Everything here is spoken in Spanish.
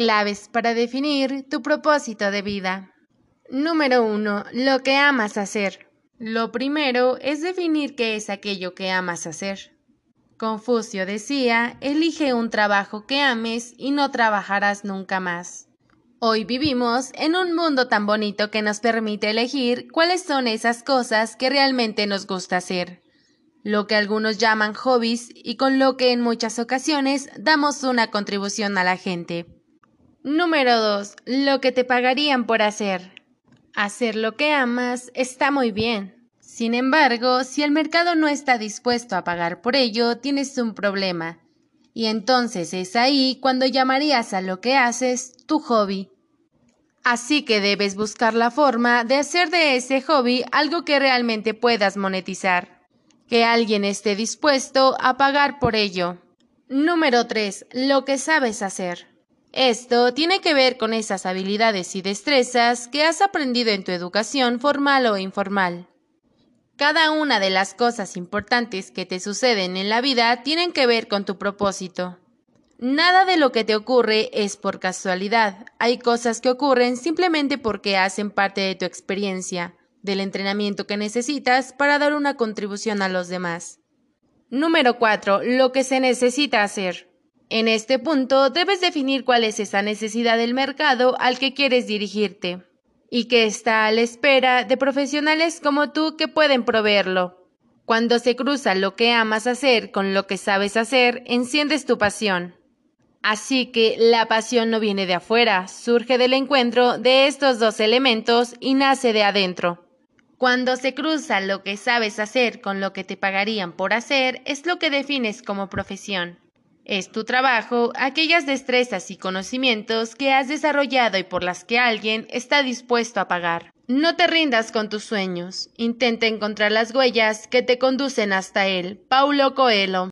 Claves para definir tu propósito de vida. Número 1. Lo que amas hacer. Lo primero es definir qué es aquello que amas hacer. Confucio decía, elige un trabajo que ames y no trabajarás nunca más. Hoy vivimos en un mundo tan bonito que nos permite elegir cuáles son esas cosas que realmente nos gusta hacer, lo que algunos llaman hobbies y con lo que en muchas ocasiones damos una contribución a la gente. Número 2. Lo que te pagarían por hacer. Hacer lo que amas está muy bien. Sin embargo, si el mercado no está dispuesto a pagar por ello, tienes un problema. Y entonces es ahí cuando llamarías a lo que haces tu hobby. Así que debes buscar la forma de hacer de ese hobby algo que realmente puedas monetizar. Que alguien esté dispuesto a pagar por ello. Número 3. Lo que sabes hacer. Esto tiene que ver con esas habilidades y destrezas que has aprendido en tu educación formal o informal. Cada una de las cosas importantes que te suceden en la vida tienen que ver con tu propósito. Nada de lo que te ocurre es por casualidad. Hay cosas que ocurren simplemente porque hacen parte de tu experiencia, del entrenamiento que necesitas para dar una contribución a los demás. Número 4. Lo que se necesita hacer. En este punto debes definir cuál es esa necesidad del mercado al que quieres dirigirte y que está a la espera de profesionales como tú que pueden proveerlo. Cuando se cruza lo que amas hacer con lo que sabes hacer, enciendes tu pasión. Así que la pasión no viene de afuera, surge del encuentro de estos dos elementos y nace de adentro. Cuando se cruza lo que sabes hacer con lo que te pagarían por hacer, es lo que defines como profesión. Es tu trabajo aquellas destrezas y conocimientos que has desarrollado y por las que alguien está dispuesto a pagar. No te rindas con tus sueños. Intenta encontrar las huellas que te conducen hasta él. Paulo Coelho.